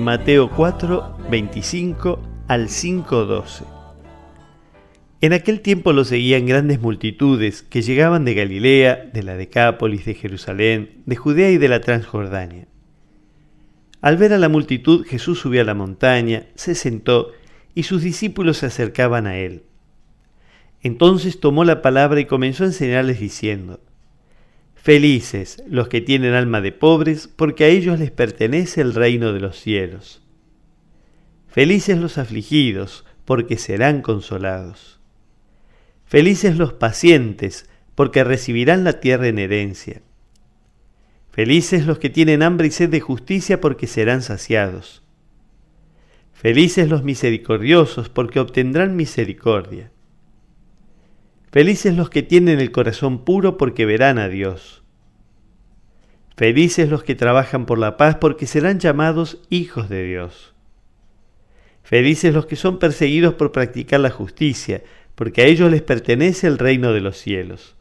Mateo 4, 25 al 5, 12. En aquel tiempo lo seguían grandes multitudes que llegaban de Galilea, de la Decápolis, de Jerusalén, de Judea y de la Transjordania. Al ver a la multitud, Jesús subió a la montaña, se sentó y sus discípulos se acercaban a él. Entonces tomó la palabra y comenzó a enseñarles diciendo, Felices los que tienen alma de pobres, porque a ellos les pertenece el reino de los cielos. Felices los afligidos, porque serán consolados. Felices los pacientes, porque recibirán la tierra en herencia. Felices los que tienen hambre y sed de justicia, porque serán saciados. Felices los misericordiosos, porque obtendrán misericordia. Felices los que tienen el corazón puro, porque verán a Dios. Felices los que trabajan por la paz, porque serán llamados hijos de Dios. Felices los que son perseguidos por practicar la justicia, porque a ellos les pertenece el reino de los cielos.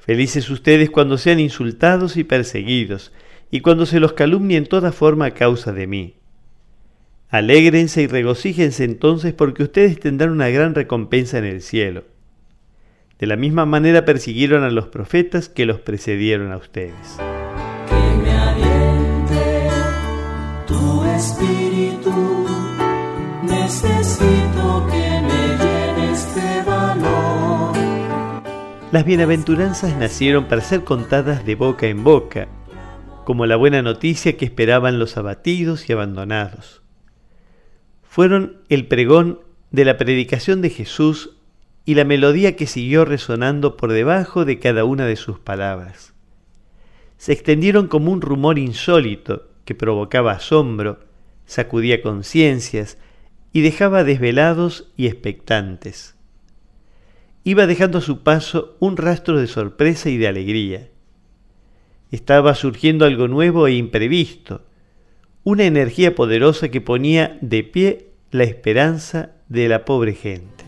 Felices ustedes cuando sean insultados y perseguidos, y cuando se los calumnie en toda forma a causa de mí. Alégrense y regocíjense entonces porque ustedes tendrán una gran recompensa en el cielo. De la misma manera persiguieron a los profetas que los precedieron a ustedes. Que me aliente tu espíritu, necesito que Las bienaventuranzas nacieron para ser contadas de boca en boca, como la buena noticia que esperaban los abatidos y abandonados. Fueron el pregón de la predicación de Jesús y la melodía que siguió resonando por debajo de cada una de sus palabras. Se extendieron como un rumor insólito que provocaba asombro, sacudía conciencias y dejaba desvelados y expectantes iba dejando a su paso un rastro de sorpresa y de alegría. Estaba surgiendo algo nuevo e imprevisto, una energía poderosa que ponía de pie la esperanza de la pobre gente.